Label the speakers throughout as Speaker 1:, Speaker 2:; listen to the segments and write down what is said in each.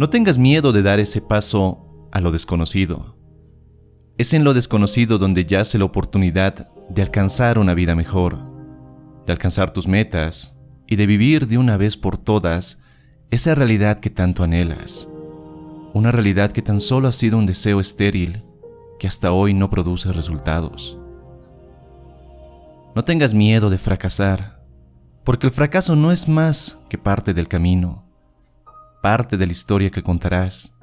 Speaker 1: No tengas miedo de dar ese paso a lo desconocido. Es en lo desconocido donde yace la oportunidad de alcanzar una vida mejor, de alcanzar tus metas y de vivir de una vez por todas esa realidad que tanto anhelas. Una realidad que tan solo ha sido un deseo estéril que hasta hoy no produce resultados. No tengas miedo de fracasar, porque el fracaso no es más que parte del camino, parte de la historia que contarás,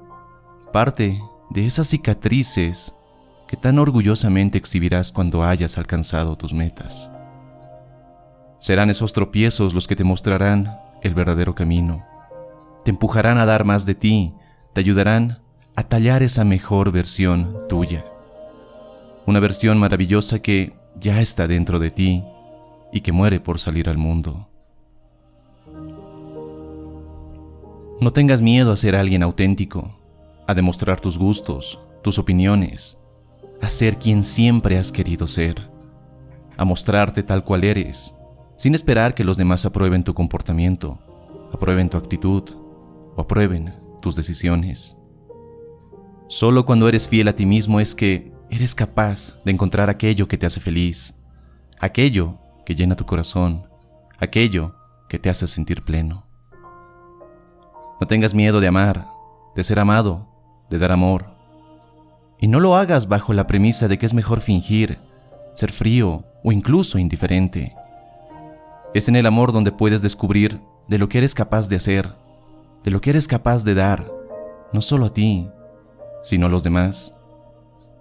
Speaker 1: parte de esas cicatrices que tan orgullosamente exhibirás cuando hayas alcanzado tus metas. Serán esos tropiezos los que te mostrarán el verdadero camino, te empujarán a dar más de ti, te ayudarán a tallar esa mejor versión tuya. Una versión maravillosa que ya está dentro de ti y que muere por salir al mundo. No tengas miedo a ser alguien auténtico, a demostrar tus gustos, tus opiniones, a ser quien siempre has querido ser, a mostrarte tal cual eres, sin esperar que los demás aprueben tu comportamiento, aprueben tu actitud o aprueben tus decisiones. Solo cuando eres fiel a ti mismo es que eres capaz de encontrar aquello que te hace feliz, aquello que llena tu corazón, aquello que te hace sentir pleno. No tengas miedo de amar, de ser amado, de dar amor. Y no lo hagas bajo la premisa de que es mejor fingir, ser frío o incluso indiferente. Es en el amor donde puedes descubrir de lo que eres capaz de hacer, de lo que eres capaz de dar, no solo a ti, sino a los demás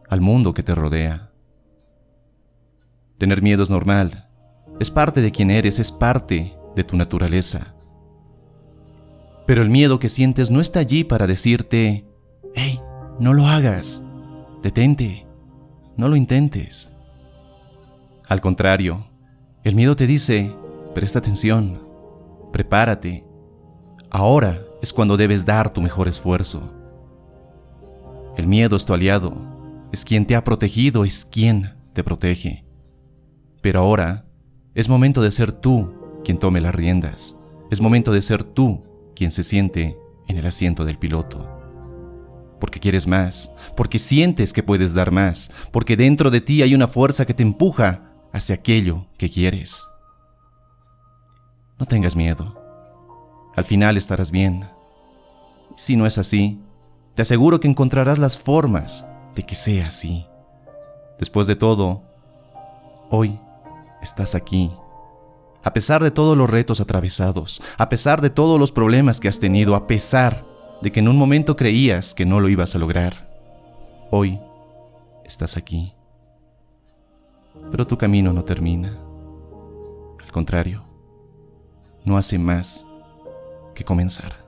Speaker 1: al mundo que te rodea. Tener miedo es normal, es parte de quien eres, es parte de tu naturaleza. Pero el miedo que sientes no está allí para decirte, hey, no lo hagas, detente, no lo intentes. Al contrario, el miedo te dice, presta atención, prepárate, ahora es cuando debes dar tu mejor esfuerzo. El miedo es tu aliado, es quien te ha protegido, es quien te protege. Pero ahora es momento de ser tú quien tome las riendas. Es momento de ser tú quien se siente en el asiento del piloto. Porque quieres más, porque sientes que puedes dar más, porque dentro de ti hay una fuerza que te empuja hacia aquello que quieres. No tengas miedo. Al final estarás bien. Si no es así, te aseguro que encontrarás las formas de que sea así. Después de todo, hoy estás aquí. A pesar de todos los retos atravesados, a pesar de todos los problemas que has tenido, a pesar de que en un momento creías que no lo ibas a lograr, hoy estás aquí. Pero tu camino no termina. Al contrario, no hace más que comenzar.